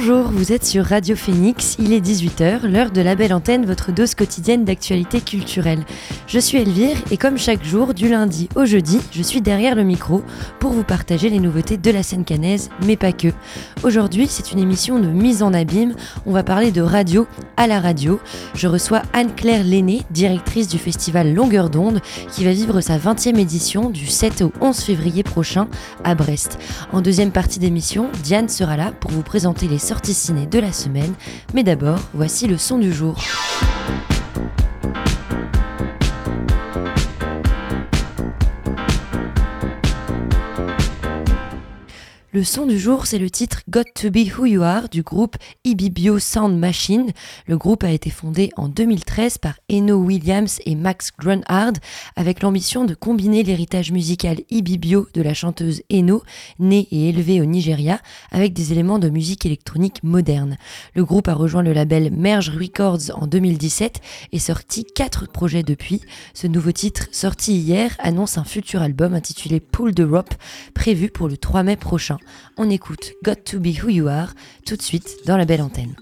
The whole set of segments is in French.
Vous êtes sur Radio Phoenix, il est 18h, l'heure de la belle antenne, votre dose quotidienne d'actualité culturelle. Je suis Elvire et comme chaque jour, du lundi au jeudi, je suis derrière le micro pour vous partager les nouveautés de la scène canaise, mais pas que. Aujourd'hui, c'est une émission de mise en abîme, on va parler de radio à la radio. Je reçois Anne-Claire Lenné, directrice du festival Longueur d'onde, qui va vivre sa 20e édition du 7 au 11 février prochain à Brest. En deuxième partie d'émission, Diane sera là pour vous présenter les sorties de la semaine, mais d'abord, voici le son du jour. Le son du jour, c'est le titre Got to Be Who You Are du groupe Ibibio Sound Machine. Le groupe a été fondé en 2013 par Eno Williams et Max Grunhard avec l'ambition de combiner l'héritage musical Ibibio de la chanteuse Eno, née et élevée au Nigeria, avec des éléments de musique électronique moderne. Le groupe a rejoint le label Merge Records en 2017 et sorti quatre projets depuis. Ce nouveau titre, sorti hier, annonce un futur album intitulé Pull the Rope, prévu pour le 3 mai prochain. On écoute Got to Be Who You Are tout de suite dans la belle antenne.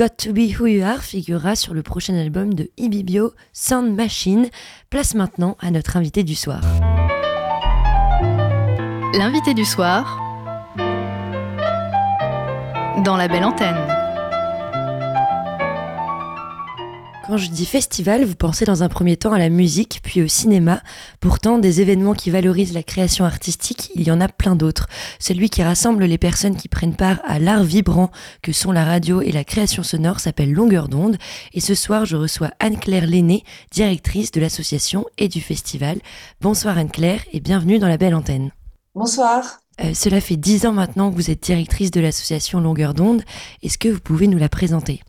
Got to Be Who You Are, figurera sur le prochain album de Ibibio, Sound Machine. Place maintenant à notre invité du soir. L'invité du soir dans la belle antenne. Quand je dis festival, vous pensez dans un premier temps à la musique, puis au cinéma. Pourtant, des événements qui valorisent la création artistique, il y en a plein d'autres. Celui qui rassemble les personnes qui prennent part à l'art vibrant que sont la radio et la création sonore s'appelle Longueur d'onde. Et ce soir, je reçois Anne-Claire Lenné, directrice de l'association et du festival. Bonsoir Anne-Claire et bienvenue dans la belle antenne. Bonsoir. Euh, cela fait dix ans maintenant que vous êtes directrice de l'association Longueur d'onde. Est-ce que vous pouvez nous la présenter?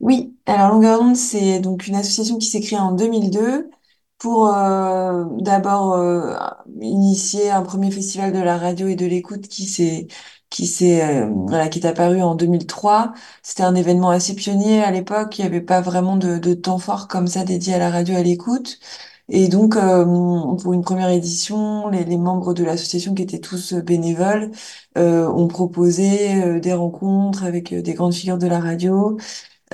Oui, alors Longueur d'onde, c'est donc une association qui s'est créée en 2002 pour euh, d'abord euh, initier un premier festival de la radio et de l'écoute qui s'est qui s'est euh, voilà, qui est apparu en 2003. C'était un événement assez pionnier à l'époque. Il n'y avait pas vraiment de, temps fort comme ça dédié à la radio et à l'écoute. Et donc, pour une première édition, les, les membres de l'association, qui étaient tous bénévoles, ont proposé des rencontres avec des grandes figures de la radio,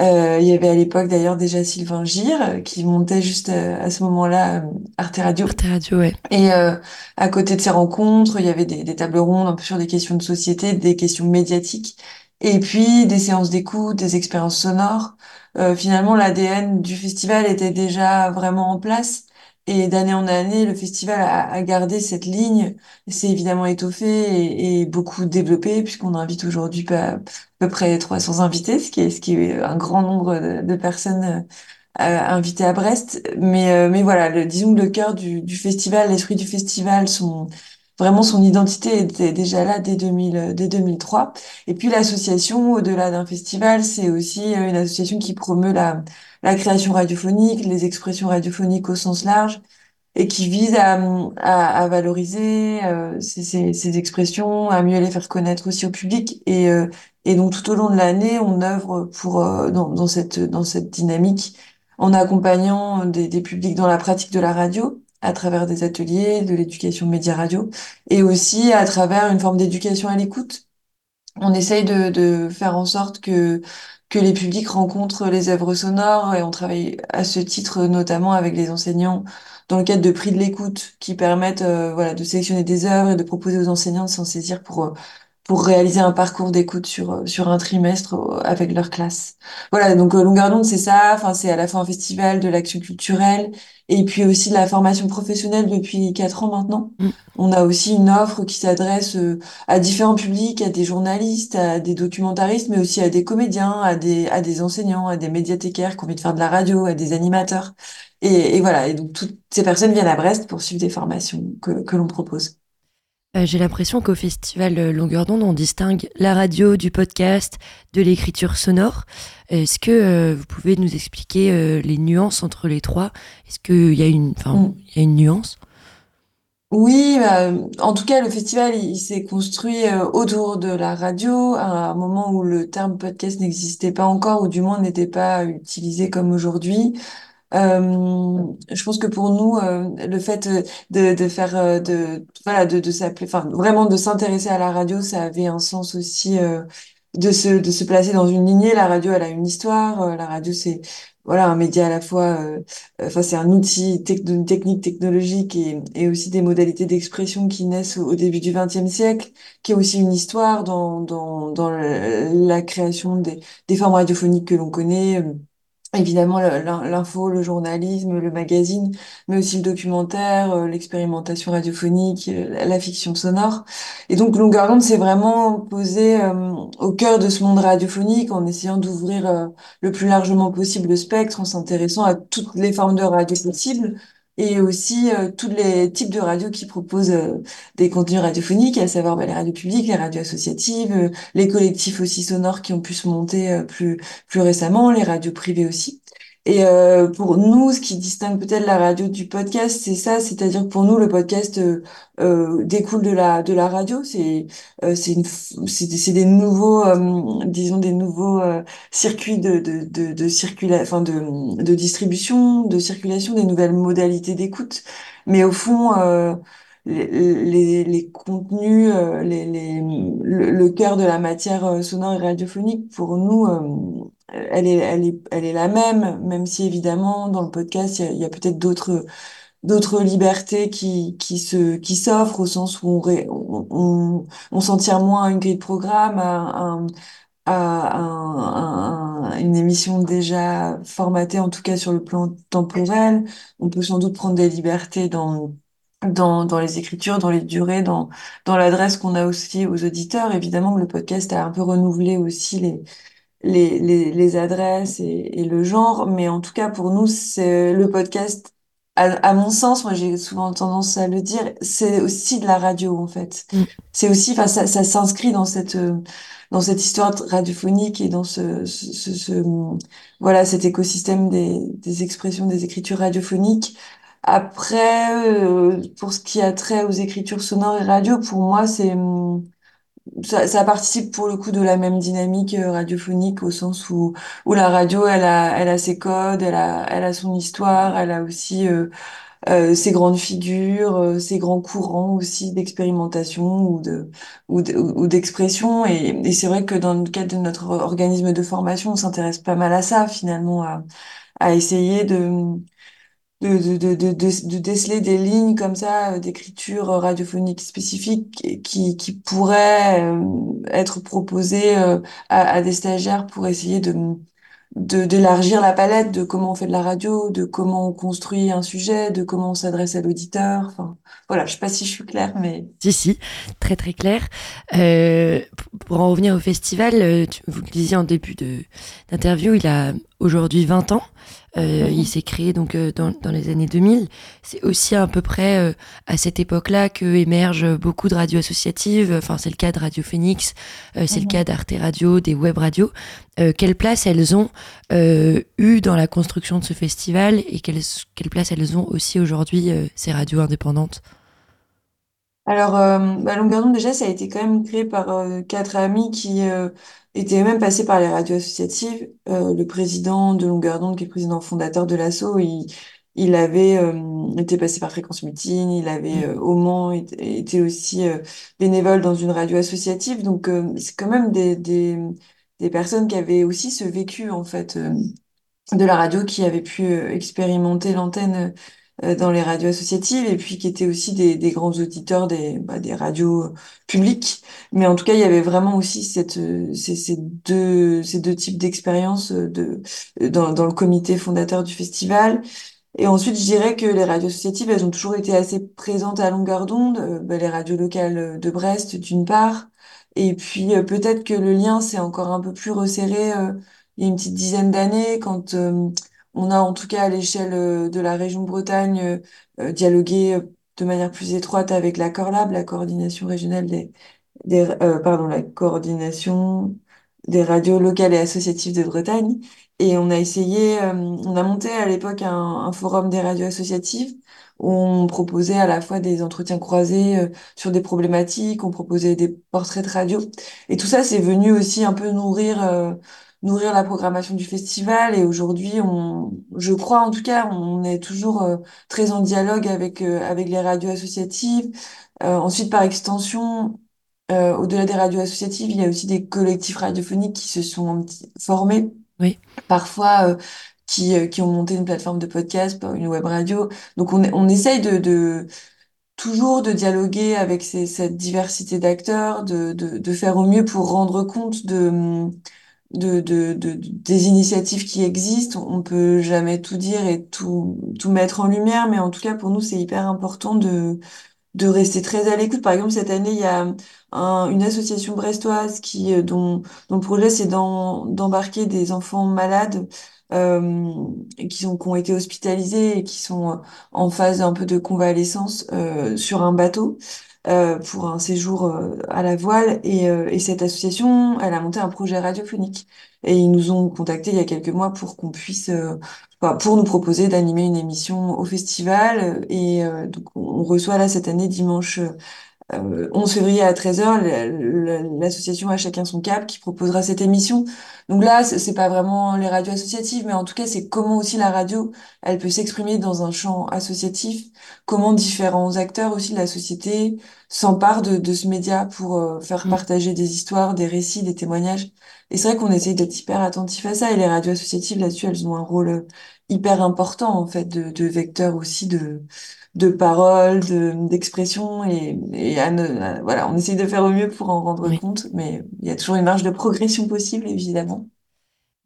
euh, il y avait à l'époque d'ailleurs déjà Sylvain Gire qui montait juste euh, à, ce moment-là euh, Arte Radio. Arte Radio, ouais. Et euh, à côté de ces rencontres, il y avait des, des, tables rondes un peu sur des questions de société, des questions médiatiques, et puis des séances d'écoute, des expériences sonores. Euh, finalement, l'ADN du festival était déjà vraiment en place. Et d'année en année, le festival a, gardé cette ligne, s'est évidemment étoffé et, beaucoup développé, puisqu'on invite aujourd'hui à peu près 300 invités, ce qui est, ce qui est un grand nombre de, personnes euh, invitées à Brest. Mais, euh, mais voilà, le, disons que le cœur du, du festival, l'esprit du festival, son, vraiment son identité était déjà là dès 2000, dès 2003. Et puis l'association, au-delà d'un festival, c'est aussi euh, une association qui promeut la la création radiophonique, les expressions radiophoniques au sens large, et qui vise à, à, valoriser euh, ces, ces, expressions, à mieux les faire connaître aussi au public. Et, euh, et donc tout au long de l'année, on œuvre pour euh, dans, dans, cette dans cette dynamique en accompagnant des, des publics dans la pratique de la radio à travers des ateliers, de l'éducation média radio, et aussi à travers une forme d'éducation à l'écoute. On essaye de, faire en sorte que que les publics rencontrent les œuvres sonores et on travaille à ce titre notamment avec les enseignants dans le cadre de prix de l'écoute qui permettent euh, voilà de sélectionner des œuvres et de proposer aux enseignants de s'en saisir pour euh, pour réaliser un parcours d'écoute sur euh, sur un trimestre avec leur classe. Voilà, donc Longueur d'onde c'est ça, enfin c'est à la fois un festival de l'action culturelle et puis aussi de la formation professionnelle depuis quatre ans maintenant. Mm. On a aussi une offre qui s'adresse euh, à différents publics, à des journalistes, à des documentaristes, mais aussi à des comédiens, à des, à des enseignants, à des médiathécaires qui ont envie de faire de la radio, à des animateurs. Et, et voilà, et donc toutes ces personnes viennent à Brest pour suivre des formations que, que l'on propose. Euh, j'ai l'impression qu'au festival euh, Longueur d'onde, on distingue la radio du podcast, de l'écriture sonore. Est-ce que euh, vous pouvez nous expliquer les nuances entre les trois? Est-ce qu'il y, a une, mm. y a une nuance? Oui, bah, en tout cas, le festival, il, s'est construit autour de la radio, à un moment où le terme podcast n'existait pas encore, ou du moins n'était pas utilisé comme aujourd'hui. Euh, je pense que pour nous, euh, le fait de, de faire, euh, de, voilà, de, s'appeler, enfin, vraiment de s'intéresser à la radio, ça avait un sens aussi de se, de se placer dans une lignée. La radio, elle a une histoire. la radio, c'est voilà un média à la fois. Enfin, c'est un outil une technique technologique et, aussi des modalités d'expression qui naissent au, début du XXe siècle, qui a aussi une histoire dans dans dans la, création des des formes radiophoniques que l'on connaît Évidemment, l'info, le journalisme, le magazine, mais aussi le documentaire, euh, l'expérimentation radiophonique, euh, la fiction sonore. Et donc, Longueur d'onde s'est vraiment posé euh, au cœur de ce monde radiophonique en essayant d'ouvrir le plus largement possible le spectre, en s'intéressant à toutes les formes de radio possibles et aussi tous les types de radios qui proposent des contenus radiophoniques, à savoir bah, les radios publiques, les radios associatives, les collectifs aussi sonores qui ont pu se monter plus plus récemment, les radios privées aussi. Et euh, pour nous, ce qui distingue peut-être la radio du podcast, c'est ça, c'est-à-dire que pour nous, le podcast euh, euh découle de la de la radio. C'est euh, c'est c'est des nouveaux, euh, disons des nouveaux circuits de de de, de enfin de de distribution, de circulation, des nouvelles modalités d'écoute. Mais au fond les, les, contenus, les, les, le, le, cœur de la matière sonore et radiophonique, pour nous, elle est, elle est, elle est la même, même si évidemment, dans le podcast, il y a, peut-être d'autres d'autres libertés qui, qui se qui s'offrent au sens où on, on, on, s'en tire moins à une grille de programme, à, à, un, une émission déjà formatée, en tout cas sur le plan temporel. On peut sans doute prendre des libertés dans dans, dans les écritures, dans les durées, dans, dans l'adresse qu'on a aussi aux auditeurs. Évidemment, le podcast a un peu renouvelé aussi les, les, les, les adresses et, et, le genre, mais en tout cas, pour nous, c'est le podcast à, mon sens, moi j'ai souvent tendance à le dire, c'est aussi de la radio en fait. Mm. C'est aussi, enfin ça, ça s'inscrit dans cette dans cette histoire radiophonique et dans ce, ce, ce, voilà cet écosystème des, des expressions, des écritures radiophoniques. Après, euh, pour ce qui a trait aux écritures sonores et radio, pour moi c'est ça, ça, participe pour le coup de la même dynamique euh, radiophonique au sens où, où la radio, elle a, elle a ses codes, elle a, elle a son histoire, elle a aussi euh, euh, ses grandes figures, euh, ses grands courants aussi d'expérimentation ou de ou d'expression. et, et c'est vrai que dans le cadre de notre organisme de formation, on s'intéresse pas mal à ça finalement, à, à essayer de de, de, de, de, déceler des lignes comme ça euh, d'écriture radiophonique spécifique qui, qui pourraient euh, être proposées euh, à, des stagiaires pour essayer de d'élargir la palette de comment on fait de la radio, de comment on construit un sujet, de comment on s'adresse à l'auditeur. Enfin, voilà, je sais pas si je suis claire, mais... Si, si, très très clair. Euh, pour en revenir au festival, vous le disiez en début d'interview, il a aujourd'hui 20 ans. Euh, il s'est créé donc euh, dans, dans, les années 2000. C'est aussi à peu près euh, à cette époque-là que émergent beaucoup de radios associatives. Enfin, c'est le cas de Radio Phoenix, c'est le mhm. cas d'Arte Radio, des web radios. quelle place elles ont eu dans la construction de ce festival et quelle, quelle place elles ont aussi aujourd'hui ces radios indépendantes? Alors, euh, bah, Longueur d'onde, déjà, ça a été quand même créé par quatre amis qui était même passé par les radios associatives. Euh, le président de Longueur d'onde, qui est président fondateur de l'ASSO, il, il avait euh, été passé par Fréquence Mutine, il avait euh, au Mans été, été aussi euh, bénévole dans une radio associative. Donc c'est quand même des, des, des, personnes qui avaient aussi ce vécu en fait de la radio, qui avaient pu expérimenter l'antenne euh, dans les radios associatives et puis qui étaient aussi des, des grands auditeurs des, bah, des radios publiques. Mais en tout cas, il y avait vraiment aussi cette, euh, ces, ces deux, ces deux types d'expériences euh, de, dans, dans le comité fondateur du festival. Et ensuite, je dirais que les radios associatives, elles ont toujours été assez présentes à longueur d'onde. bah, les radios locales de Brest, d'une part. Et puis, peut-être que le lien s'est encore un peu plus resserré il y a une petite dizaine d'années quand on a en tout cas à l'échelle euh, de la région Bretagne euh, euh, dialogué de manière plus étroite avec la Corlab, la coordination régionale des, des pardon, la coordination des radios locales et associatives de Bretagne. Et on a essayé, on a monté à l'époque un, un, forum des radios associatives où on proposait à la fois des entretiens croisés sur des problématiques, on proposait des portraits de radio. Et tout ça, c'est venu aussi un peu nourrir nourrir la programmation du festival. Et aujourd'hui, on, je crois en tout cas, on est toujours euh, très en dialogue avec euh, avec les radios associatives. Euh, ensuite, par extension, au-delà des radios associatives, il y a aussi des collectifs radiophoniques qui se sont formés. Oui. Parfois. qui, qui ont monté une plateforme de podcast, une web radio. Donc on, on essaye de, de toujours de dialoguer avec ces, cette diversité d'acteurs, de, de, de faire au mieux pour rendre compte de, de, de, de, des initiatives qui existent. On peut jamais tout dire et tout, tout mettre en lumière, mais en tout cas, pour nous, c'est hyper important de, de rester très à l'écoute. Par exemple, cette année, il y a un, une association brestoise qui, euh, dont, dont le projet, c'est d'embarquer des enfants malades euh, qui, sont, qui ont été hospitalisés et qui sont en phase un peu de convalescence euh, sur un bateau. Euh, pour un séjour euh, à la voile. Et, euh, et, cette association, elle a monté un projet radiophonique. Et ils nous ont contactés il y a quelques mois pour qu'on puisse, bah, pour nous proposer d'animer une émission au festival. Et donc, on reçoit là cette année dimanche euh, 11 février à 13h, l'association A Chacun Son Cap qui proposera cette émission. Donc là, c'est c'est pas vraiment les radios associatives, mais en tout cas, c'est comment aussi la radio, elle peut s'exprimer dans un champ associatif, comment différents acteurs aussi de la société s'emparent de, de ce média pour euh, faire Mm. partager des histoires, des récits, des témoignages. Et c'est vrai qu'on essaye d'être hyper attentif à ça, et les radios associatives, là-dessus, elles ont un rôle euh, hyper important, en fait, de, de vecteur aussi de de paroles, de, d'expression et, et à ne- à- voilà, on essaye de faire au mieux pour en rendre Oui. compte, mais il y a toujours une marge de progression possible, évidemment.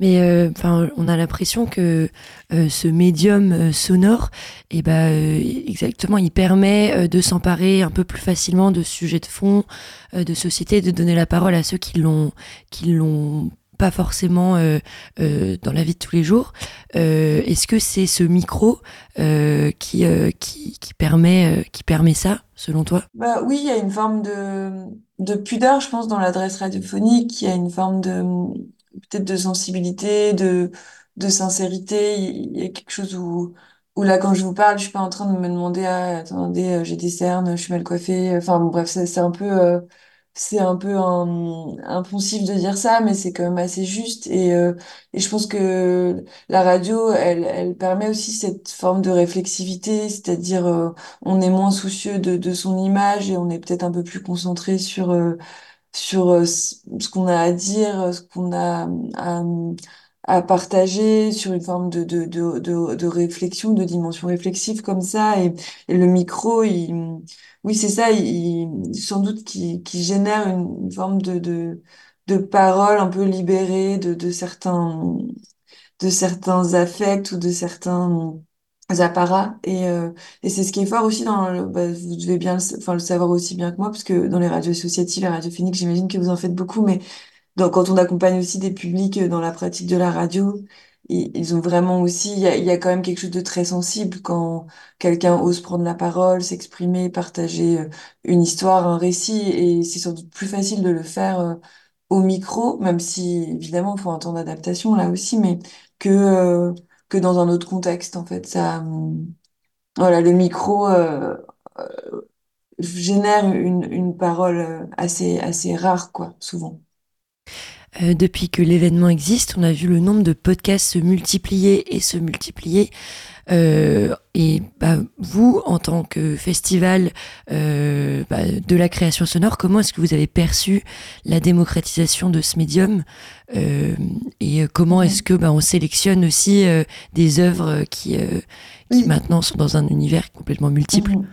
Mais euh, enfin, on a l'impression que euh, ce médium euh, sonore, et ben euh, exactement, il permet de s'emparer un peu plus facilement de sujets de fond, de société, de donner la parole à ceux qui l'ont, qui l'ont pas forcément euh, euh, dans la vie de tous les jours. Euh, est-ce que c'est ce micro qui, qui permet qui permet ça, selon toi? Bah oui, il y a une forme de, de pudeur, je pense, dans l'adresse radiophonique, il y a une forme de peut-être de sensibilité, de, de sincérité, il y a quelque chose où, où là, quand je vous parle, je suis pas en train de me demander, ah, attendez, j'ai des cernes, je suis mal coiffée, enfin bon, bref, c'est un peu, c'est un peu un, de dire ça, mais c'est quand même assez juste, et, euh, et je pense que la radio, elle, elle permet aussi cette forme de réflexivité, c'est-à-dire, euh, on est moins soucieux de, de son image et on est peut-être un peu plus concentré sur, euh, sur euh, ce qu'on a à dire, ce qu'on a à, à partager, sur une forme de, de, de, de, de réflexion, de dimension réflexive comme ça. Et, et le micro, il, oui, c'est ça, sans doute qui, génère une, forme de, parole un peu libérée de, certains de affects ou de certains apparats. Et, euh, et c'est ce qui est fort aussi dans le, bah, vous devez bien le, savoir aussi bien que moi, parce que dans les radios associatives et radiophoniques, j'imagine que vous en faites beaucoup, mais quand on accompagne aussi des publics euh, dans la pratique de la radio, ils, ont vraiment aussi, il y a, quand même quelque chose de très sensible quand quelqu'un ose prendre la parole, s'exprimer, partager euh, une histoire, un récit, et c'est sans doute plus facile de le faire euh, au micro, même si évidemment il faut un temps d'adaptation là aussi, mais que euh, que dans un autre contexte en fait. Ça, hum, voilà, le micro génère une une parole assez assez rare quoi, souvent. Euh, depuis que l'événement existe, on a vu le nombre de podcasts se multiplier et se multiplier. Euh, et bah, vous, en tant que festival euh, bah, de la création sonore, comment est-ce que vous avez perçu la démocratisation de ce médium? Euh, Et euh, comment est-ce que bah, on sélectionne aussi euh, des œuvres qui, euh, qui Oui. maintenant sont dans un univers complètement multiple? Mhm.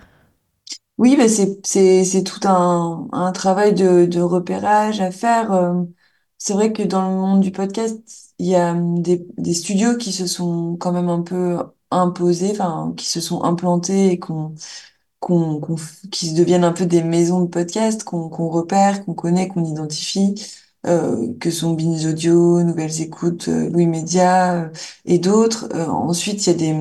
Oui, c'est c'est tout un un travail de de repérage à faire. C'est vrai que dans le monde du podcast, il y a hum, des des studios qui se sont quand même un peu imposés, enfin qui se sont implantés et qu'on qu'on qu'on qui se deviennent un peu des maisons de podcast qu'on qu'on repère, qu'on connaît, qu'on identifie, euh, que sont Binge Audio, Nouvelles Écoutes, euh, Louis Média euh, et d'autres. Euh, ensuite, il y a des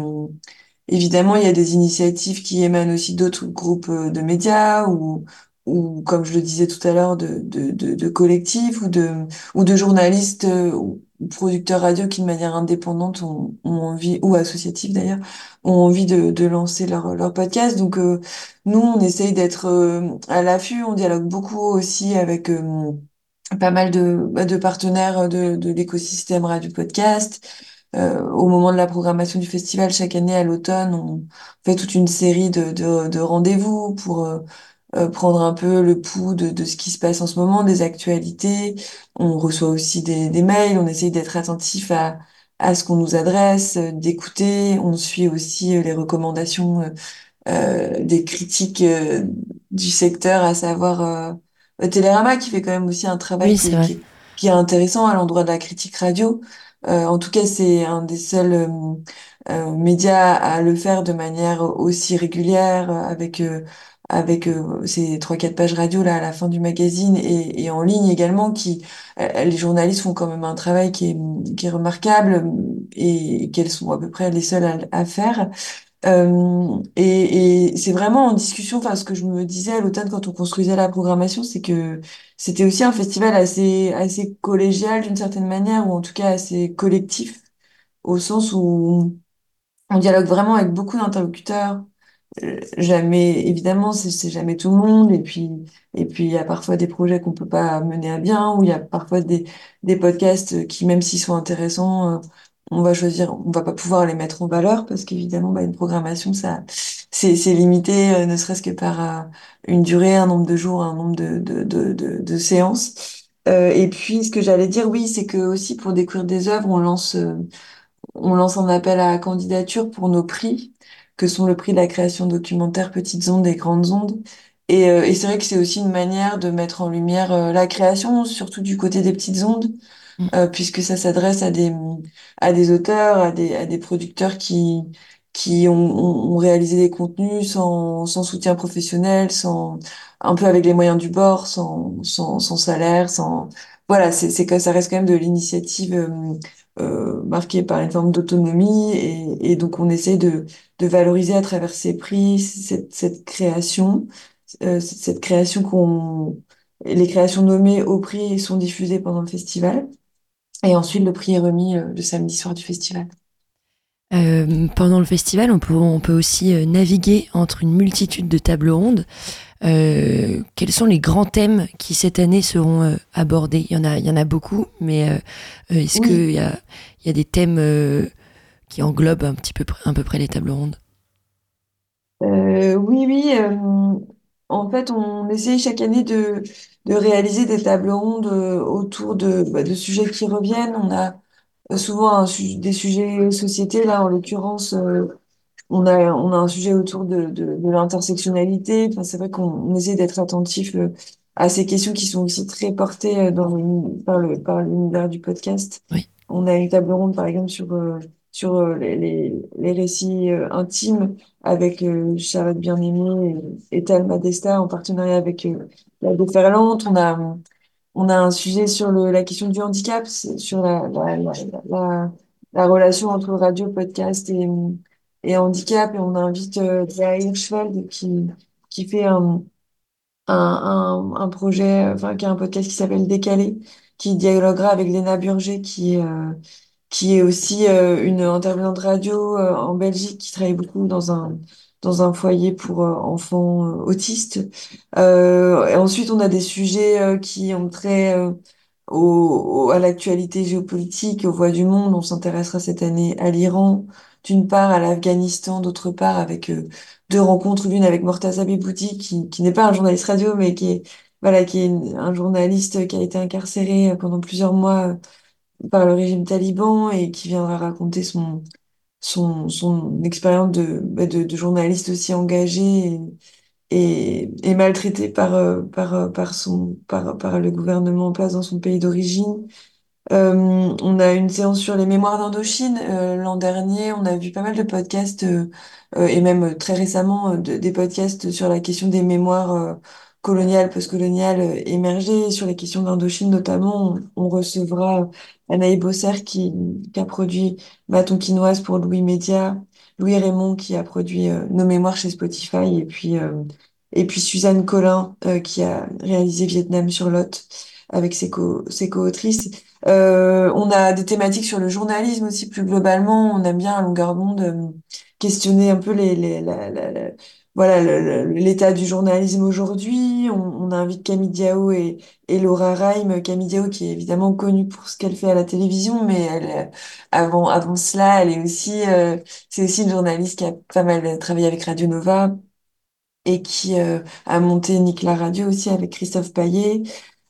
Évidemment, il y a des initiatives qui émanent aussi d'autres groupes euh, de médias ou, ou comme je le disais tout à l'heure, de, de, de, de collectifs ou de, ou de journalistes euh, ou producteurs radio qui, de manière indépendante, ont, ont envie, ou associatifs d'ailleurs, ont envie de, de lancer leur, leur podcast. Donc, euh, nous, on essaye d'être euh, à l'affût, on dialogue beaucoup aussi avec euh, pas mal de, bah, de partenaires de, de l'écosystème radio podcast. Euh, au moment de la programmation du festival, chaque année à l'automne, on fait toute une série de, de, de rendez-vous pour euh, euh, prendre un peu le pouls de, de ce qui se passe en ce moment, des actualités. On reçoit aussi des, des mails, on essaye d'être attentif à, à ce qu'on nous adresse, euh, d'écouter. On suit aussi euh, les recommandations euh, des critiques du secteur, à savoir euh, Télérama, qui fait quand même aussi un travail Oui, qui est, vrai. qui est, qui est intéressant à l'endroit de la critique radio. Euh, en tout cas, c'est un des seuls euh, euh, médias à le faire de manière aussi régulière, avec euh, avec euh, ces trois quatre pages radio là à la fin du magazine et, et en ligne également. Qui euh, les journalistes font quand même un travail qui est qui est remarquable et qu'elles sont à peu près les seules à, à faire. Euh, et et c'est vraiment en discussion, enfin, ce que je me disais à l'automne quand on construisait la programmation, c'est que c'était aussi un festival assez, assez collégial d'une certaine manière, ou en tout cas assez collectif, au sens où on dialogue vraiment avec beaucoup d'interlocuteurs, euh, jamais, évidemment, c'est jamais tout le monde. Et puis, et puis, il y a parfois des projets qu'on peut pas mener à bien, ou il y a parfois des, des podcasts qui, même s'ils sont intéressants, euh, on va choisir, on va pas pouvoir les mettre en valeur parce qu'évidemment, bah, une programmation, ça, c'est, c'est limité, euh, ne serait-ce que par euh, une durée, un nombre de jours, un nombre de, de, de, de, séances. Euh, et puis, ce que j'allais dire, oui, c'est que aussi pour découvrir des œuvres, on lance, euh, on lance un appel à candidature pour nos prix, que sont le prix de la création documentaire Petites ondes et Grandes ondes. Et, euh, et c'est vrai que c'est aussi une manière de mettre en lumière euh, la création, surtout du côté des petites ondes, Mm. euh, puisque ça s'adresse à des, à des auteurs, à des, à des producteurs qui, qui ont, ont, réalisé des contenus sans, sans soutien professionnel, sans, un peu avec les moyens du bord, sans, sans, sans salaire, sans, voilà, c'est, c'est que ça reste quand même de l'initiative, euh, marquée par une forme d'autonomie et, et donc on essaie de, de valoriser à travers ces prix cette, cette création, euh, cette création qu'on, les créations nommées au prix sont diffusées pendant le festival. Et ensuite, le prix est remis euh, le samedi soir du festival. Euh, pendant le festival, on peut, on peut aussi euh, naviguer entre une multitude de tables rondes. Euh, quels sont les grands thèmes qui cette année seront euh, abordés? Il y en a, il y en a beaucoup, mais est-ce Oui. qu'il y a, il y a des thèmes qui englobent un petit peu, un peu près les tables rondes? Oui, oui. en fait, on essaye chaque année de, de réaliser des tables rondes autour de, bah, de sujets qui reviennent. On a souvent un su- des sujets société. Là, en l'occurrence, euh, on a, on a un sujet autour de, de, de l'intersectionnalité. Enfin, c'est vrai qu'on on essaie d'être attentif euh, à ces questions qui sont aussi très portées euh, dans le, par le, par l'univers du podcast. Oui. On a une table ronde, par exemple, sur, euh, sur euh, les, les, récits euh, intimes avec euh, Charlotte Bien-Aimée et, et Talma Desta en partenariat avec euh, la Déferlante. On a, on a un sujet sur la question du handicap, sur la, la, la, la, la relation entre radio, podcast et, handicap. Et on invite euh, Hirschfeld qui, qui fait un, un, un, projet, enfin, qui a un podcast qui s'appelle Décalé, qui dialoguera avec Léna Burger, qui euh, qui est aussi euh, une intervenante radio euh, en Belgique, qui travaille beaucoup dans un, dans un foyer pour euh, enfants euh, autistes. Euh, ensuite, on a des sujets qui ont trait au, à l'actualité géopolitique, aux voix du monde. On s'intéressera cette année à l'Iran, d'une part à l'Afghanistan, d'autre part avec deux rencontres, l'une avec Mortaza Beboudi, qui, qui n'est pas un journaliste radio, mais qui est, voilà, qui est un journaliste qui a été incarcéré pendant plusieurs mois par le régime taliban et qui viendra raconter son, son, son expérience de, bah, de, de journaliste aussi engagé et, et maltraité par, euh, par, euh, par, son, par, par le gouvernement en place dans son pays d'origine. Euh, on a une séance sur les mémoires d'Indochine. Euh, l'an dernier, on a vu pas mal de podcasts euh, euh, et même très récemment de- des podcasts sur la question des mémoires euh, coloniales, postcoloniales euh, émergées, sur les questions d'Indochine notamment. On, recevra Anaïs Bosser qui, qui a produit Maton Quinoise pour Louis Média, Louis Raymond qui a produit euh, Nos mémoires chez Spotify et puis euh, et puis Suzanne Collin euh, qui a réalisé Vietnam sur Lot avec ses co ses co-autrices. Euh, on a des thématiques sur le journalisme aussi plus globalement. On aime bien à longueur d'onde euh, questionner un peu les, les, la- la- voilà l'état du journalisme aujourd'hui. On, invite Camille Diao et, et Laura Reim. Camille Diao qui est évidemment connue pour ce qu'elle fait à la télévision, mais elle, euh, avant avant cela, elle est aussi euh, c'est aussi une journaliste qui a pas mal travaillé avec Radio Nova et qui euh, a monté Nick la Radio aussi avec Christophe Paillet.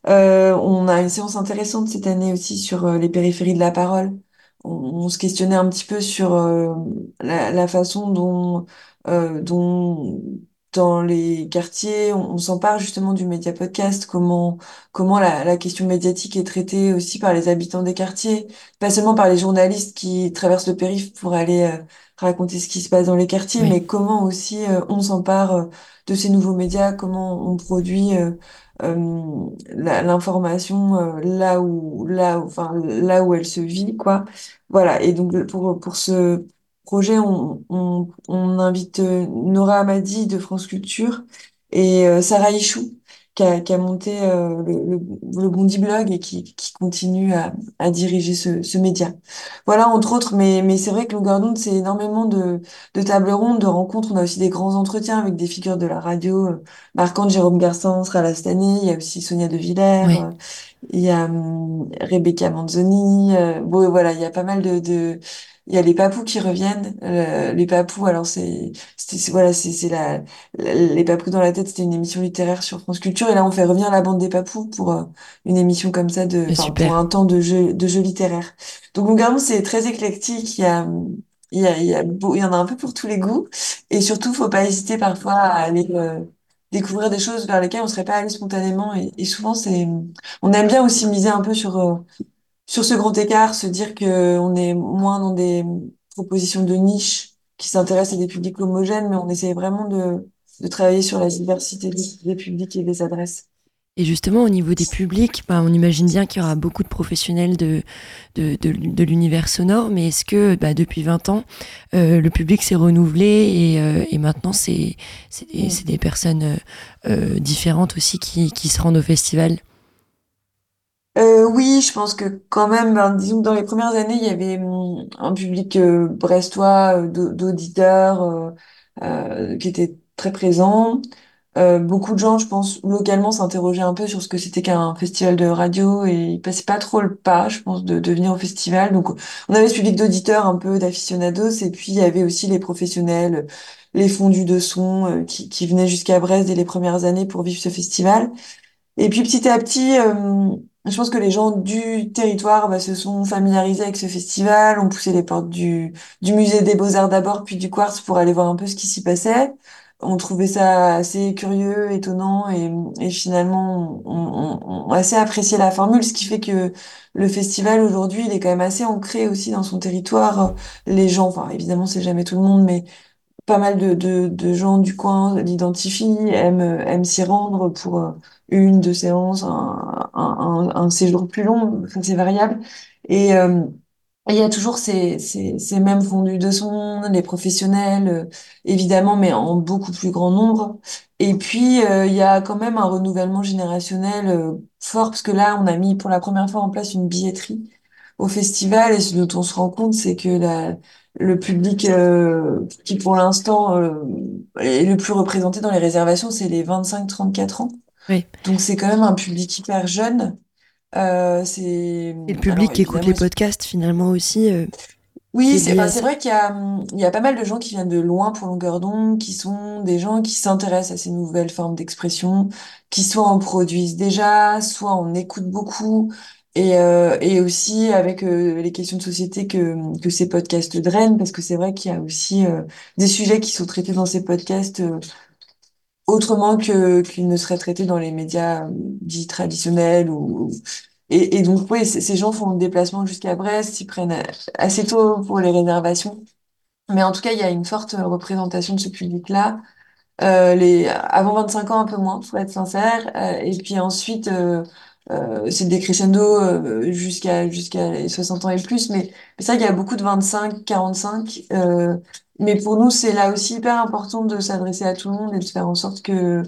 Euh, on a une séance intéressante cette année aussi sur euh, les périphéries de la parole. On, on se questionnait un petit peu sur euh, la, la façon dont, euh, dont dans les quartiers on, on s'empare justement du média podcast, comment, comment la, la question médiatique est traitée aussi par les habitants des quartiers, pas seulement par les journalistes qui traversent le périph' pour aller euh, raconter ce qui se passe dans les quartiers, Oui. mais comment aussi euh, on s'empare euh, de ces nouveaux médias, comment on produit euh, euh, la- l'information euh, là où là où, enfin là où elle se vit quoi voilà et donc pour pour ce projet on on, on invite euh, Nora Amadi de France Culture et euh, Sarah Ichou qui a, qui a monté euh, le, le, Bondi Blog et qui, qui continue à, à diriger ce, ce média. Voilà, entre autres, mais, mais c'est vrai que Longueur d'onde, c'est énormément de, de tables rondes, de rencontres. On a aussi des grands entretiens avec des figures de la radio marquantes. Jérôme Garcin sera là cette année. Il y a aussi Sonia De Villers. Il y a hum, Rebecca Manzoni. bon, voilà, il y a pas mal de, de il y a les papous qui reviennent. Euh, les papous, alors c'est, voilà, c'est c'est la, les papous dans la tête. C'était une émission littéraire sur France Culture et là on fait revenir la bande des papous pour euh, une émission comme ça de, pour un temps de jeu de jeu littéraire. Donc mon c'est très éclectique. Il y a il y a il y a il y en a un peu pour tous les goûts et surtout faut pas hésiter parfois à aller euh, découvrir des choses vers lesquelles on serait pas allé spontanément et, et souvent c'est on aime bien aussi miser un peu sur euh, sur ce grand écart, se dire que on est moins dans des propositions de niche qui s'intéressent à des publics homogènes, mais on essaie vraiment de, de travailler sur la diversité des, publics et des adresses. Et justement, au niveau des publics, bah, on imagine bien qu'il y aura beaucoup de professionnels de, de, de, de l'univers sonore, mais est-ce que bah, depuis 20 ans, euh, le public s'est renouvelé et, euh, et maintenant c'est des, des, personnes euh, différentes aussi qui, qui se rendent au festival? Euh, oui, je pense que quand même, ben, disons que dans les premières années, il y avait hum, un public euh, brestois euh, d'auditeurs euh, euh, qui était très présent. beaucoup de gens, je pense, localement s'interrogeaient un peu sur ce que c'était qu'un festival de radio et ils passaient pas trop le pas, je pense, de, de venir au festival. Donc, on avait ce public d'auditeurs, un peu d'aficionados, et puis il y avait aussi les professionnels, les fondus de son qui, qui venaient jusqu'à Brest dès les premières années pour vivre ce festival. Et puis petit à petit, je pense que les gens du territoire bah, se sont familiarisés avec ce festival, ont poussé les portes du, du musée des beaux-arts d'abord, puis du Quartz pour aller voir un peu ce qui s'y passait. On trouvait ça assez curieux, étonnant, et, et finalement, on, on, assez apprécié la formule, ce qui fait que le festival aujourd'hui, il est quand même assez ancré aussi dans son territoire. Les gens, enfin évidemment, c'est jamais tout le monde, mais pas mal de, de, de gens du coin l'identifient, aiment, aiment s'y rendre pour euh, une, deux séances, un, un, un séjour plus long, c'est variable. Et euh, il y a toujours ces, ces, ces mêmes fondus de son, les professionnels, euh, évidemment, mais en beaucoup plus grand nombre. Et puis, il y a quand même un renouvellement générationnel fort, parce que là, on a mis pour la première fois en place une billetterie au festival, et ce dont on se rend compte, c'est que la, le public euh, qui pour l'instant euh, est le plus représenté dans les réservations, c'est les 25-34 ans. Oui. Donc c'est quand même un public hyper jeune. Euh, c'est le public qui écoute les podcasts finalement aussi. Euh, oui, c'est vrai qu'il y a, il y a pas mal de gens qui viennent de loin pour longueur d'onde, qui sont des gens qui s'intéressent à ces nouvelles formes d'expression, qui soit en produisent déjà, soit en écoutent beaucoup, et, euh, et aussi avec euh, les questions de société que, que ces podcasts drainent, parce que c'est vrai qu'il y a aussi des sujets qui sont traités dans ces podcasts autrement que qu'ils ne seraient traités dans les médias dits traditionnels. Ou, et, et donc, oui, ces gens font le déplacement jusqu'à Brest, ils prennent assez tôt pour les réservations. Mais en tout cas, il y a une forte représentation de ce public-là. Euh, les avant 25 ans un peu moins faut être sincère euh, et puis ensuite euh, euh, c'est des crescendo euh, jusqu'à jusqu'à les 60 ans et plus, mais, c'est vrai qu'il y a beaucoup de 25, 45. Euh, mais pour nous, c'est là aussi hyper important de s'adresser à tout le monde et de faire en sorte que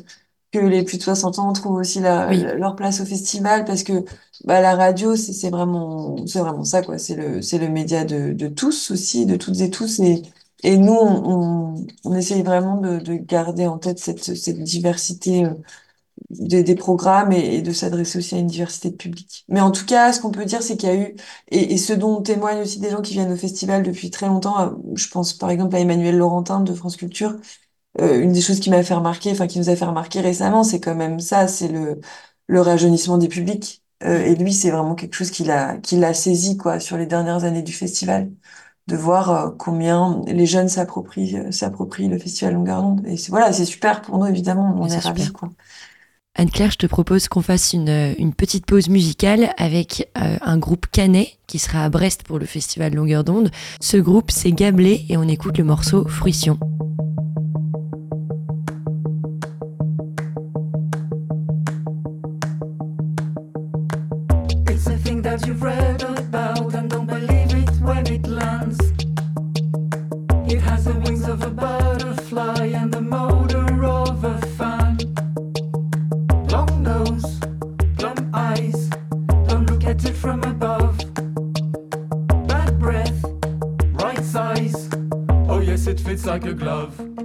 que les plus de 60 ans trouvent aussi la, leur place au festival parce que bah, la radio c'est vraiment c'est vraiment ça quoi c'est le c'est le média de, de tous aussi de toutes et tous et et nous on, on, on essaye vraiment de, de garder en tête cette cette diversité euh, des, programmes et, de s'adresser aussi à une diversité de public. Mais en tout cas, ce qu'on peut dire, c'est qu'il y a eu, et, ce dont témoignent aussi des gens qui viennent au festival depuis très longtemps, euh, je pense par exemple à Emmanuel Laurentin de France Culture, euh, une des choses qui m'a fait remarquer, enfin qui nous a fait remarquer récemment, c'est quand même ça, c'est le, le rajeunissement des publics. Euh, et lui, c'est vraiment quelque chose qu'il a, qu'il a saisi quoi sur les dernières années du festival, de voir combien les jeunes s'approprient, s'approprient le festival Longueur d'onde. Et voilà, c'est super pour nous évidemment, on est ravis quoi. Anne-Claire, je te propose qu'on fasse une, petite pause musicale avec euh, un groupe canet qui sera à Brest pour le festival Longueur d'onde. Ce groupe, c'est Gablé et on écoute le morceau Fruition. it's like a glove.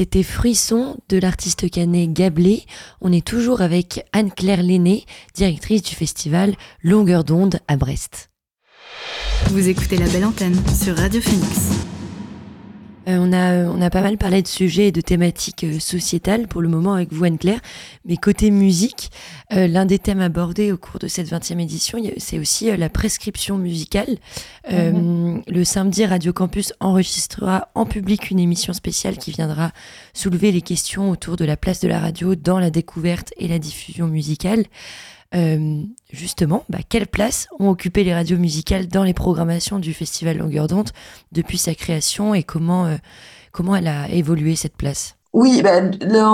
C'était Frisson de l'artiste canet Gablé. On est toujours avec Anne-Claire Lenné, directrice du festival Longueur d'onde à Brest. Vous écoutez la belle antenne sur Radio Phoenix. Euh, on, a, on a pas mal parlé de sujets et de thématiques euh, sociétales pour le moment avec vous, Anne-Claire. Mais côté musique, euh, l'un des thèmes abordés au cours de cette 20e édition, c'est aussi euh, la prescription musicale. Euh, Le samedi, Radio Campus enregistrera en public une émission spéciale qui viendra soulever les questions autour de la place de la radio dans la découverte et la diffusion musicale. Euh, justement, bah, quelle place ont occupé les radios musicales dans les programmations du Festival Longueur d'onde depuis sa création et comment, euh, comment elle a évolué cette place? Oui, bah,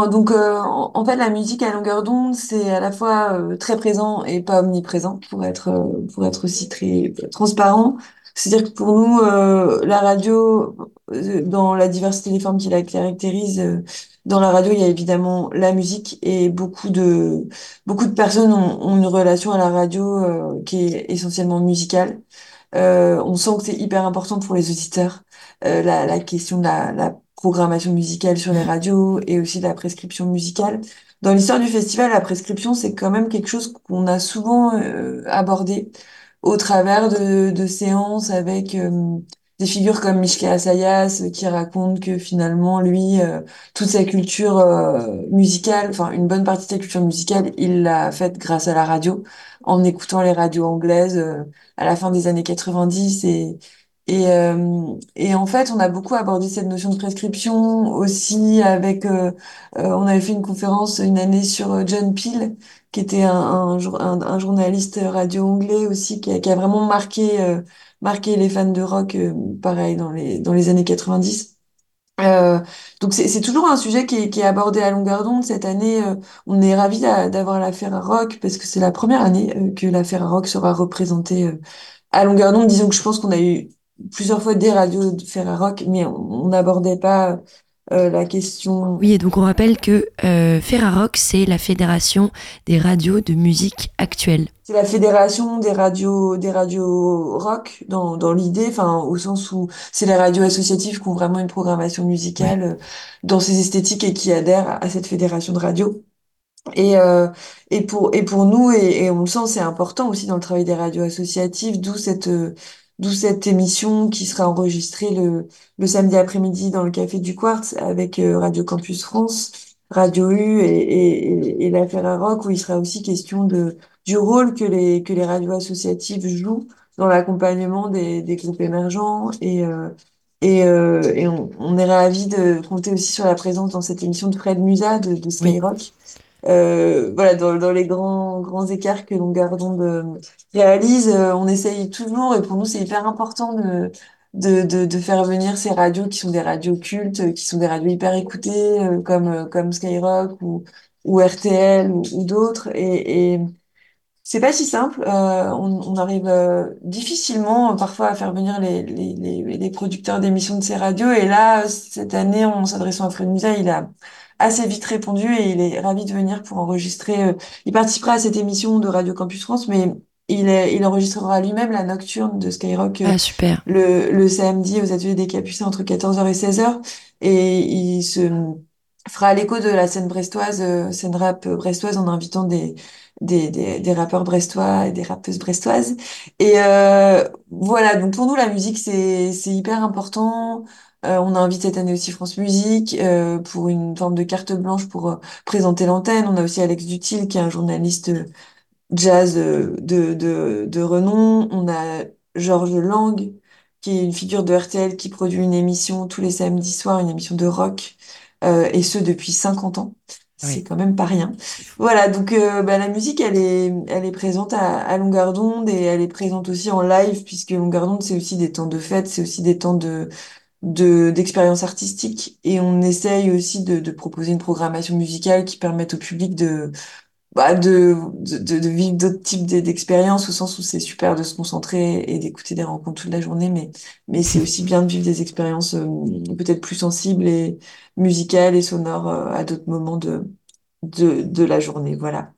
donc euh, en fait la musique à longueur d'onde c'est à la fois très présent et pas omniprésent pour être pour être aussi très transparent. C'est-à-dire que pour nous la radio dans la diversité des formes qui la caractérise euh, dans la radio il y a évidemment la musique et beaucoup de beaucoup de personnes ont, ont une relation à la radio euh, qui est essentiellement musicale. Euh, on sent que c'est hyper important pour les auditeurs euh, la, la question de la, la programmation musicale sur les radios et aussi de la prescription musicale. Dans l'histoire du festival, la prescription, c'est quand même quelque chose qu'on a souvent euh, abordé au travers de, de séances avec euh, des figures comme Mishka Asayas euh, qui raconte que finalement, lui, euh, toute sa culture euh, musicale, enfin une bonne partie de sa culture musicale, il l'a faite grâce à la radio, en écoutant les radios anglaises euh, à la fin des années 90 et et, et en fait, on a beaucoup abordé cette notion de prescription aussi avec, on avait fait une conférence une année sur John Peel, qui était un, un, un- un journaliste radio anglais aussi, qui a, qui a vraiment marqué, les fans de rock, euh, pareil, dans les, années 90. Euh, donc c'est toujours un sujet qui est, abordé à longueur d'onde. Cette année, euh, on est ravis d'a- d'avoir la Ferra Rock parce que c'est la première année euh, que la Rock sera représentée à longueur d'onde. Disons que je pense qu'on a eu plusieurs fois des radios de Ferrarock, mais on n'abordait pas euh, la question. Oui, et donc on rappelle que euh, Ferrarock, c'est la fédération des radios de musique actuelle. C'est la fédération des radios, des radios rock dans, dans l'idée, enfin au sens où c'est les radios associatives qui ont vraiment une programmation musicale Ouais. euh, dans ces esthétiques et qui adhèrent à cette fédération de radio. Et, euh, et, pour, et pour nous, et, et on le sent, c'est important aussi dans le travail des radios associatives, d'où cette, euh, d'où cette émission qui sera enregistrée le, le samedi après-midi dans le Café du Quartz avec euh, Radio Campus France, Radio U et, et, et, l'affaire à Rock, où il sera aussi question de, du rôle que les, que les radios associatives jouent dans l'accompagnement des, des groupes émergents. Et, euh, et, euh, et on, on est ravis de compter aussi sur la présence dans cette émission de Fred Musa de, de Oui. Euh, voilà, dans, dans les grands, grands écarts que Longardon de, réalise, euh, on essaye toujours, et pour nous, c'est hyper important de, de, de, de faire venir ces radios qui sont des radios cultes, euh, qui sont des radios hyper écoutées, euh, comme, euh, comme Skyrock ou, ou RTL ou, ou d'autres. Et, et c'est pas si simple. Euh, on, on arrive euh, difficilement euh, parfois à faire venir les, les, les, les producteurs d'émissions de ces radios. Et là, cette année, en s'adressant à Fred Musa, il a assez vite répondu et il est ravi de venir pour enregistrer. euh, il participera à cette émission de Radio Campus France, mais il, est, il enregistrera lui-même la nocturne de Skyrock euh, Ah, super. le, le samedi aux ateliers des Capucins entre 14h et 16h. Et il se fera l'écho de la scène brestoise, euh, scène rap brestoise, en invitant des, des, des, des rappeurs brestois et des rappeuses brestoises. Et euh, voilà, donc pour nous, la musique, c'est, c'est hyper important. Euh, on a invité cette année aussi France Musique euh, pour une forme de carte blanche pour euh, présenter l'antenne. On a aussi Alex Dutil, qui est un journaliste jazz de, de, de renom. On a Georges Lang, qui est une figure de RTL qui produit une émission tous les samedis soirs, une émission de rock, euh, et ce depuis 50 ans. C'est Oui. quand même pas rien. Voilà, donc euh, bah, la musique, elle est, elle est présente à, à longueur d'onde et elle est présente aussi en live, puisque longueur d'onde, c'est aussi des temps de fête, c'est aussi des temps de, de, d'expérience artistique. Et on essaye aussi de, de proposer une programmation musicale qui permette au public de, bah, de, de, de de vivre d'autres types d'e- d'expériences, au sens où c'est super de se concentrer et d'écouter des rencontres toute la journée, mais, mais c'est aussi bien de vivre des expériences euh, peut-être plus sensibles et musicales et sonores euh, à d'autres moments de, de, de la journée. Voilà.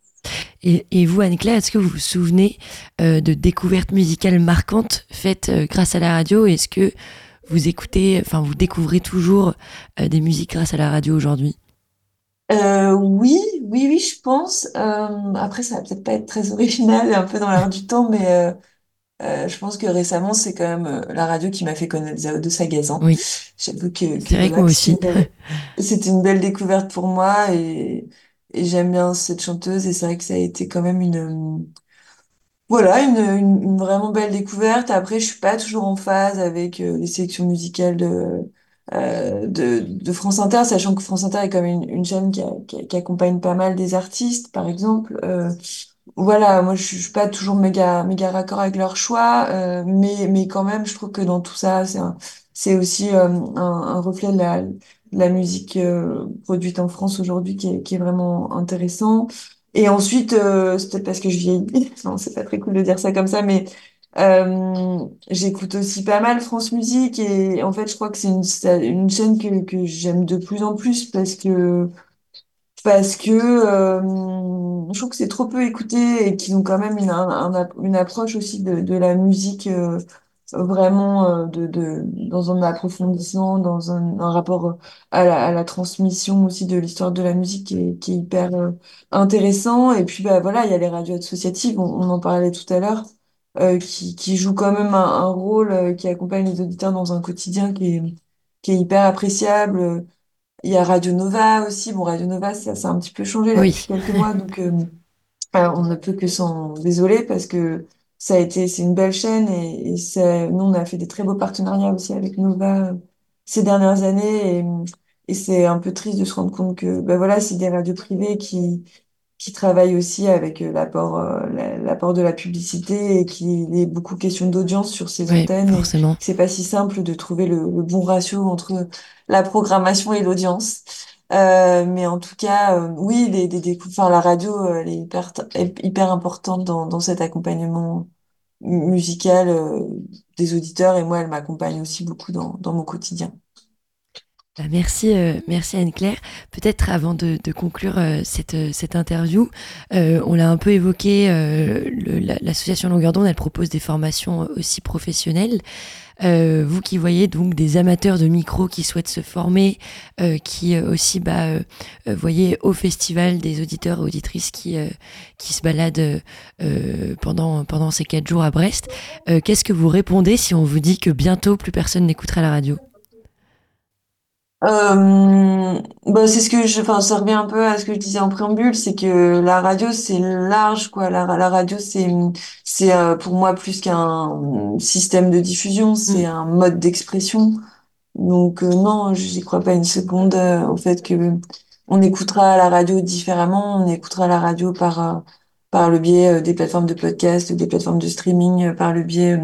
Et, et vous, Anne-Claire, est-ce que vous vous souvenez euh, de découvertes musicales marquantes faites grâce à la radio? Est-ce que vous écoutez, enfin, vous découvrez toujours euh, des musiques grâce à la radio aujourd'hui? Euh, oui, oui, oui, je pense. Euh, après, ça va peut-être pas être très original et un peu dans l'air du temps, mais je pense que récemment, c'est quand même la radio qui m'a fait connaître Zao de Sagazan. Oui, J'avoue que, c'est vrai que moi que c'est aussi. une belle- c'était une belle découverte pour moi et, et j'aime bien cette chanteuse et c'est vrai que ça a été quand même une, voilà, une, une, une vraiment belle découverte. Après, je suis pas toujours en phase avec euh, les sélections musicales de, euh, de, France Inter, sachant que France Inter est même une, une chaîne qui, accompagne pas mal des artistes, par exemple. Euh, voilà, moi je suis pas toujours méga méga raccord avec leur choix, mais mais quand même, je trouve que dans tout ça, c'est aussi euh, un, reflet de la, musique produite en France aujourd'hui qui qui est vraiment intéressant. Et ensuite, euh, c'est peut-être parce que je vieillis, non, c'est pas très cool de dire ça comme ça, mais euh, j'écoute aussi pas mal France Musique et en fait, je crois que c'est une, une chaîne que, que j'aime de plus en plus parce que parce que euh, je trouve que c'est trop peu écouté et qu'ils ont quand même une, un- un- une approche aussi de, de la musique euh, vraiment euh, de, de, dans un approfondissement, dans un, un rapport à la, à la transmission aussi de l'histoire de la musique qui est, qui est hyper euh, intéressant. Et puis bah, voilà, il y a les radios associatives, on, on en parlait tout à l'heure, euh, qui, qui jouent quand même un, un rôle euh, qui accompagne les auditeurs dans un quotidien qui est, qui est hyper appréciable. Il y a Radio Nova aussi. Bon, Radio Nova, ça, ça a un petit peu changé là Oui, depuis quelques mois, donc euh, euh, on ne peut que s'en désoler parce que ça a été, c'est une belle chaîne et, et ça, nous, on a fait des très beaux partenariats aussi avec Nova euh, ces dernières années et, et c'est un peu triste de se rendre compte que, ben voilà, c'est des radios privées qui qui travaille aussi avec euh, l'apport euh, la- l'apport de la publicité et qui est beaucoup question d'audience sur ces oui, antennes forcément. c'est pas si simple de trouver le, le bon ratio entre la programmation et l'audience. Euh, mais en tout cas, euh, oui, la radio, euh, est hyper, importante dans, cet accompagnement musicale des auditeurs et moi, elle m'accompagne aussi beaucoup dans, mon quotidien. Bah, merci, merci Anne-Claire. Peut-être avant de, conclure cette, cette, interview, on l'a un peu évoqué, l'association Longueur d'onde, elle propose des formations aussi professionnelles. Euh, vous qui voyez donc des amateurs de micro qui souhaitent se former, euh, qui euh, aussi bah, voyez au festival des auditeurs et auditrices qui, qui se baladent pendant, pendant ces quatre jours à Brest, qu'est-ce que vous répondez si on vous dit que bientôt plus personne n'écoutera la radio? Euh, bah c'est ce que je, enfin, ça revient un peu à ce que je disais en préambule, c'est que la radio c'est large, quoi. La, la radio c'est, c'est euh, pour moi plus qu'un système de diffusion, c'est mm. un mode d'expression. Donc euh, non, j'y crois pas une seconde euh, au fait que on écoutera la radio différemment, on écoutera la radio par par le biais des plateformes de podcast, des plateformes de streaming, par le biais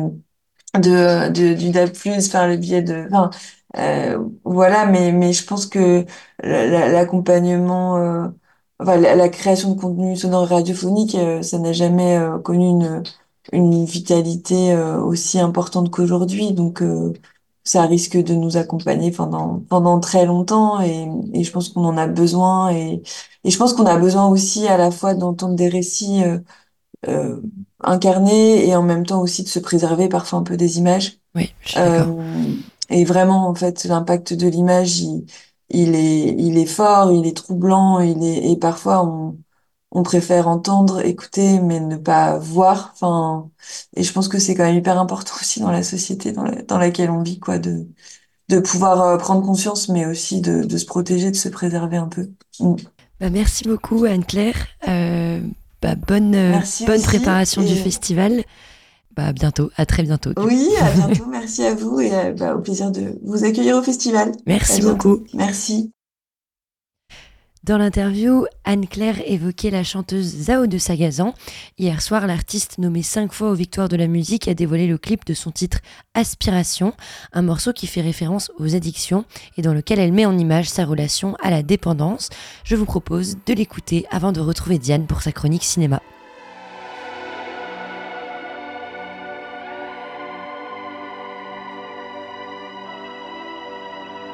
de, de du DAB+, par le biais de, enfin, euh, voilà, mais, mais je pense que l'accompagnement, euh, enfin, la, création de contenu sonore radiophonique, euh, ça n'a jamais connu une, une vitalité aussi importante qu'aujourd'hui. Donc, ça risque de nous accompagner pendant, pendant très longtemps et, et je pense qu'on en a besoin. Et, et je pense qu'on a besoin aussi à la fois d'entendre des récits euh, incarnés et en même temps aussi de se préserver parfois un peu des images. Oui, je suis d'accord. Et vraiment, en fait, l'impact de l'image, il, il, est, il est fort, il est troublant, il est, et parfois on, on préfère entendre, écouter, mais ne pas voir. Enfin, et je pense que c'est quand même hyper important aussi dans la société dans, dans laquelle on vit, quoi, de, de pouvoir euh, prendre conscience, mais aussi de, de se protéger, de se préserver un peu. Mm. Bah, merci beaucoup, Anne-Claire. Euh, bah, bonne, euh, bonne préparation du festival. Bah, à bientôt, à très bientôt. Oui, à bientôt. Merci à vous et euh, bah, au plaisir de vous accueillir au festival. Merci beaucoup. Merci. Dans l'interview, Anne-Claire évoquait la chanteuse Zao de Sagazan. Hier soir, l'artiste nommé cinq fois aux victoires de la musique a dévoilé le clip de son titre Aspiration, un morceau qui fait référence aux addictions et dans lequel elle met en image sa relation à la dépendance. Je vous propose de l'écouter avant de retrouver Diane pour sa chronique cinéma.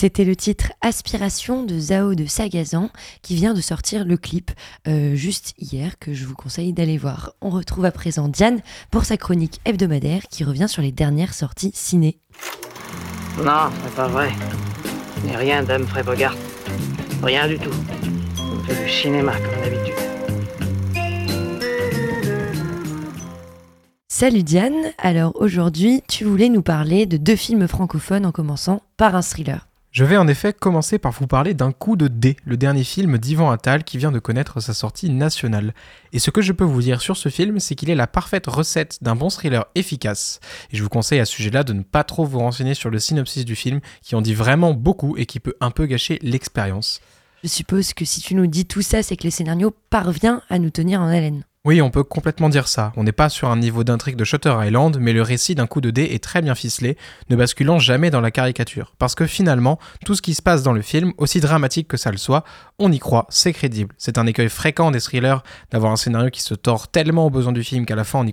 C'était le titre Aspiration de Zao de Sagazan qui vient de sortir le clip euh, juste hier que je vous conseille d'aller voir. On retrouve à présent Diane pour sa chronique hebdomadaire qui revient sur les dernières sorties ciné. Non, c'est pas vrai. Mais rien d'Humphrey Bogart. Rien du tout. On fait du cinéma comme d'habitude. Salut Diane, alors aujourd'hui tu voulais nous parler de deux films francophones en commençant par un thriller. Je vais en effet commencer par vous parler d'un coup de dé, le dernier film d'Ivan Attal qui vient de connaître sa sortie nationale. Et ce que je peux vous dire sur ce film, c'est qu'il est la parfaite recette d'un bon thriller efficace. Et je vous conseille à ce sujet-là de ne pas trop vous renseigner sur le synopsis du film, qui en dit vraiment beaucoup et qui peut un peu gâcher l'expérience. Je suppose que si tu nous dis tout ça, c'est que le scénario parvient à nous tenir en haleine. Oui, on peut complètement dire ça. On n'est pas sur un niveau d'intrigue de Shutter Island, mais le récit d'un coup de dé est très bien ficelé, ne basculant jamais dans la caricature. Parce que finalement, tout ce qui se passe dans le film, aussi dramatique que ça le soit, on y croit, c'est crédible. C'est un écueil fréquent des thrillers d'avoir un scénario qui se tord tellement aux besoins du film qu'à la fin on n'y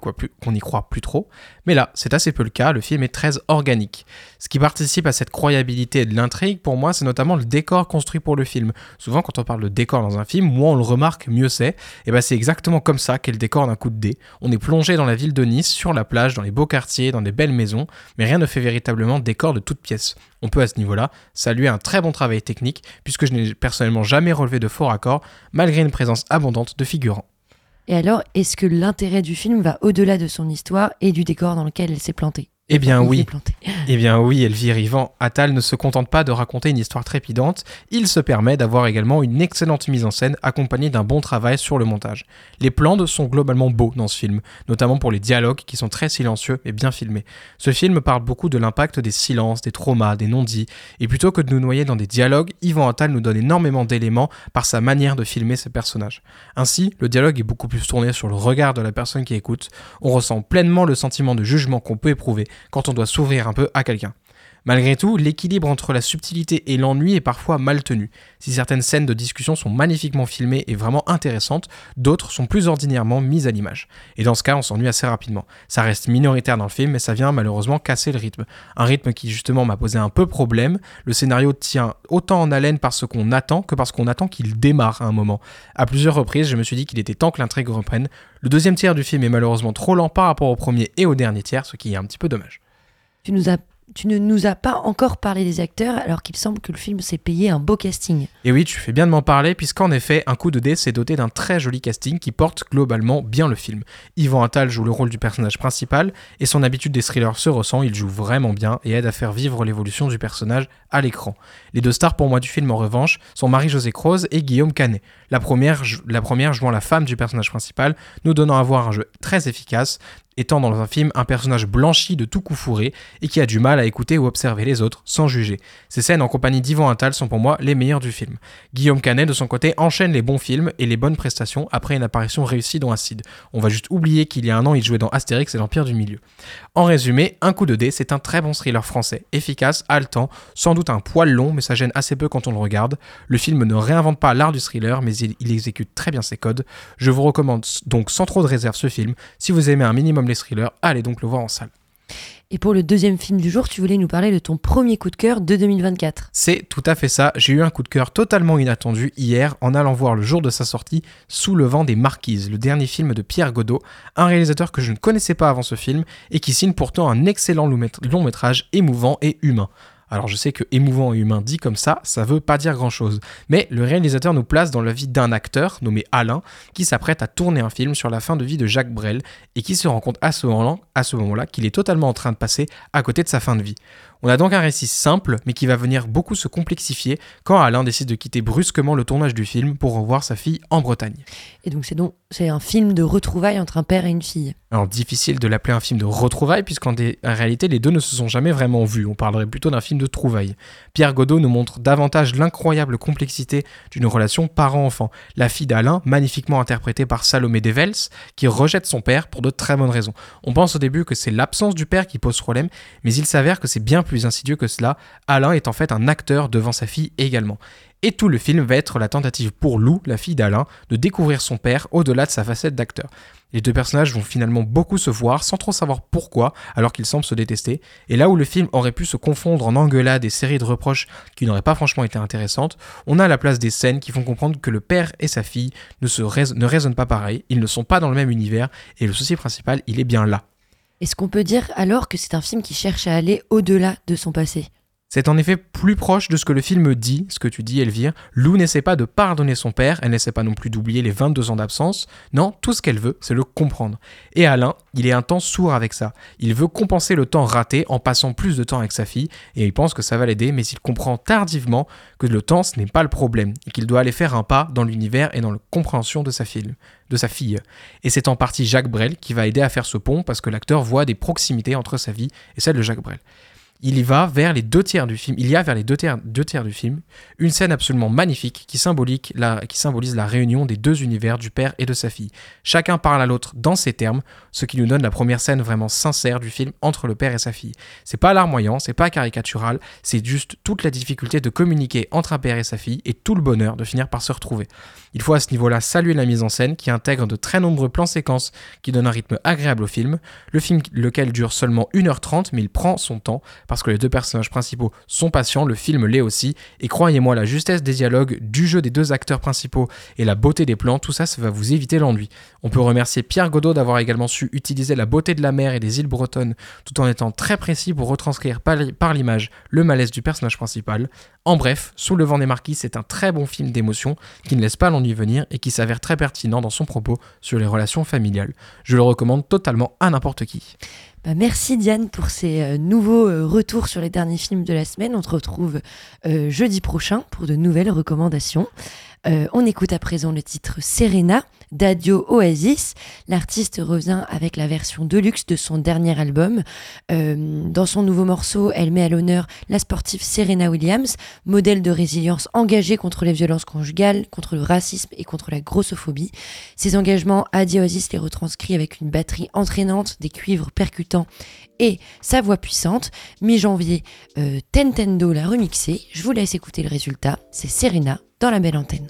croit plus, trop. Mais là, c'est assez peu le cas, le film est très organique. Ce qui participe à cette croyabilité de l'intrigue, pour moi, c'est notamment le décor construit pour le film. Souvent, quand on parle de décor dans un film, moins on le remarque, mieux c'est. Et ben c'est exactement comme ça qu'est le décor d'un coup de dé. On est plongé dans la ville de Nice, sur la plage, dans les beaux quartiers, dans des belles maisons, mais rien ne fait véritablement décor de toute pièce. On peut à ce niveau-là saluer un très bon travail technique, puisque je n'ai personnellement jamais relevé de faux raccords, malgré une présence abondante de figurants. Et alors, est-ce que l'intérêt du film va au-delà de son histoire et du décor dans lequel elle s'est plantée? Eh bien oui. Eh bien oui, Elvire Yvan Attal ne se contente pas de raconter une histoire trépidante, il se permet d'avoir également une excellente mise en scène accompagnée d'un bon travail sur le montage. Les plans sont globalement beaux dans ce film, notamment pour les dialogues qui sont très silencieux et bien filmés. Ce film parle beaucoup de l'impact des silences, des traumas, des non-dits, et plutôt que de nous noyer dans des dialogues, Yvan Attal nous donne énormément d'éléments par sa manière de filmer ses personnages. Ainsi, le dialogue est beaucoup plus tourné sur le regard de la personne qui écoute, on ressent pleinement le sentiment de jugement qu'on peut éprouver quand on doit s'ouvrir un peu à quelqu'un. Malgré tout, l'équilibre entre la subtilité et l'ennui est parfois mal tenu. Si certaines scènes de discussion sont magnifiquement filmées et vraiment intéressantes, d'autres sont plus ordinairement mises à l'image. Et dans ce cas, on s'ennuie assez rapidement. Ça reste minoritaire dans le film, mais ça vient malheureusement casser le rythme. Un rythme qui justement m'a posé un peu problème. Le scénario tient autant en haleine par ce qu'on attend que parce qu'on attend qu'il démarre à un moment. À plusieurs reprises, je me suis dit qu'il était temps que l'intrigue reprenne. Le deuxième tiers du film est malheureusement trop lent par rapport au premier et au dernier tiers, ce qui est un petit peu dommage. Tu, nous as, tu ne nous as pas encore parlé des acteurs alors qu'il semble que le film s'est payé un beau casting. Et oui, tu fais bien de m'en parler, puisqu'en effet, Un coup de dé s'est doté d'un très joli casting qui porte globalement bien le film. Yvan Attal joue le rôle du personnage principal, et son habitude des thrillers se ressent, il joue vraiment bien et aide à faire vivre l'évolution du personnage à l'écran. Les deux stars pour moi du film en revanche sont Marie-Josée Croze et Guillaume Canet. La première, la première jouant la femme du personnage principal, nous donnant à voir un jeu très efficace, étant dans un film un personnage blanchi de tout coup fourré et qui a du mal à écouter ou observer les autres sans juger. Ces scènes en compagnie d'Yvan Attal sont pour moi les meilleures du film. Guillaume Canet, de son côté, enchaîne les bons films et les bonnes prestations après une apparition réussie dans Acide. On va juste oublier qu'il y a un an, il jouait dans Astérix et l'Empire du Milieu. En résumé, Un coup de dé, c'est un très bon thriller français, efficace, haletant, sans doute un poil long, mais ça gêne assez peu quand on le regarde. Le film ne réinvente pas l'art du thriller, mais il, il exécute très bien ses codes. Je vous recommande donc sans trop de réserve ce film. Si vous aimez un minimum les thrillers, allez donc le voir en salle. Et pour le deuxième film du jour, tu voulais nous parler de ton premier coup de cœur de 2024. C'est tout à fait ça, j'ai eu un coup de cœur totalement inattendu hier en allant voir le jour de sa sortie Sous le vent des Marquises, le dernier film de Pierre Godot, un réalisateur que je ne connaissais pas avant ce film et qui signe pourtant un excellent long mét- long métrage émouvant et humain. Alors je sais que émouvant et humain dit comme ça, ça veut pas dire grand chose. Mais le réalisateur nous place dans la vie d'un acteur nommé Alain qui s'apprête à tourner un film sur la fin de vie de Jacques Brel et qui se rend compte à ce moment-là à ce moment-là qu'il est totalement en train de passer à côté de sa fin de vie. On a donc un récit simple, mais qui va venir beaucoup se complexifier quand Alain décide de quitter brusquement le tournage du film pour revoir sa fille en Bretagne. Et donc c'est donc c'est un film de retrouvailles entre un père et une fille. Alors difficile de l'appeler un film de retrouvailles, puisqu'en dé- réalité les deux ne se sont jamais vraiment vus, on parlerait plutôt d'un film de trouvailles. Pierre Godot nous montre davantage l'incroyable complexité d'une relation parent-enfant. La fille d'Alain, magnifiquement interprétée par Salomé Devels, qui rejette son père pour de très bonnes raisons. On pense au début que c'est l'absence du père qui pose problème, mais il s'avère que c'est bien plus insidieux que cela, Alain est en fait un acteur devant sa fille également. Et tout le film va être la tentative pour Lou, la fille d'Alain, de découvrir son père au-delà de sa facette d'acteur. Les deux personnages vont finalement beaucoup se voir sans trop savoir pourquoi, alors qu'ils semblent se détester. Et là où le film aurait pu se confondre en engueulades et séries de reproches qui n'auraient pas franchement été intéressantes, on a à la place des scènes qui font comprendre que le père et sa fille ne, se ne raisonnent pas pareil, ils ne sont pas dans le même univers, et le souci principal, il est bien là. Est-ce qu'on peut dire alors que c'est un film qui cherche à aller au-delà de son passé? C'est en effet plus proche de ce que le film dit, ce que tu dis Elvire. Lou n'essaie pas de pardonner son père, elle n'essaie pas non plus d'oublier les 22 ans d'absence. Non, tout ce qu'elle veut, c'est le comprendre. Et Alain, il est un temps sourd avec ça. Il veut compenser le temps raté en passant plus de temps avec sa fille, et il pense que ça va l'aider, mais il comprend tardivement que le temps, ce n'est pas le problème, et qu'il doit aller faire un pas dans l'univers et dans la compréhension de sa fille. De sa fille. Et c'est en partie Jacques Brel qui va aider à faire ce pont parce que l'acteur voit des proximités entre sa vie et celle de Jacques Brel il y va vers les deux tiers du film. Il y a vers les deux tiers, du film une scène absolument magnifique qui, qui symbolise la réunion des deux univers du père et de sa fille. Chacun parle à l'autre dans ses termes, ce qui nous donne la première scène vraiment sincère du film entre le père et sa fille. C'est pas larmoyant, c'est pas caricatural, c'est juste toute la difficulté de communiquer entre un père et sa fille et tout le bonheur de finir par se retrouver. Il faut à ce niveau-là saluer la mise en scène qui intègre de très nombreux plans séquences qui donnent un rythme agréable au film. Le film, lequel dure seulement 1h30, mais il prend son temps parce que les deux personnages principaux sont patients, le film l'est aussi, et croyez-moi, la justesse des dialogues, du jeu des deux acteurs principaux et la beauté des plans, tout ça, ça va vous éviter l'ennui. On peut remercier Pierre Godot d'avoir également su utiliser la beauté de la mer et des îles bretonnes tout en étant très précis pour retranscrire par l'image le malaise du personnage principal. En bref, Sous le vent des marquis, c'est un très bon film d'émotion qui ne laisse pas l'ennui venir et qui s'avère très pertinent dans son propos sur les relations familiales. Je le recommande totalement à n'importe qui. Bah, merci Diane pour ces euh, nouveaux euh, retours sur les derniers films de la semaine. On te retrouve euh, jeudi prochain pour de nouvelles recommandations. On écoute à présent le titre Serena d'Adio Oasis. L'artiste revient avec la version deluxe de son dernier album. Euh, dans son nouveau morceau, elle met à l'honneur la sportive Serena Williams, modèle de résilience engagée contre les violences conjugales, contre le racisme et contre la grossophobie. Ses engagements, Adi Oasis les retranscrit avec une batterie entraînante, des cuivres percutants et sa voix puissante. Mi-janvier, euh, Tentendo l'a remixé. Je vous laisse écouter le résultat. C'est Serena dans la belle antenne.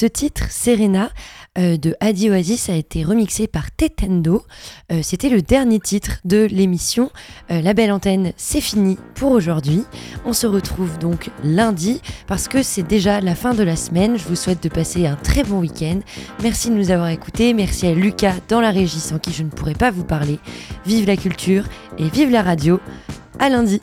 Ce titre, Serena, euh, de Adi Oasis a été remixé par Tetendo. Euh, C'était le dernier titre de l'émission. Euh, la belle antenne, c'est fini pour aujourd'hui. On se retrouve donc lundi parce que c'est déjà la fin de la semaine. Je vous souhaite de passer un très bon week-end. Merci de nous avoir écoutés. Merci à Lucas dans la régie sans qui je ne pourrais pas vous parler. Vive la culture et vive la radio. À lundi.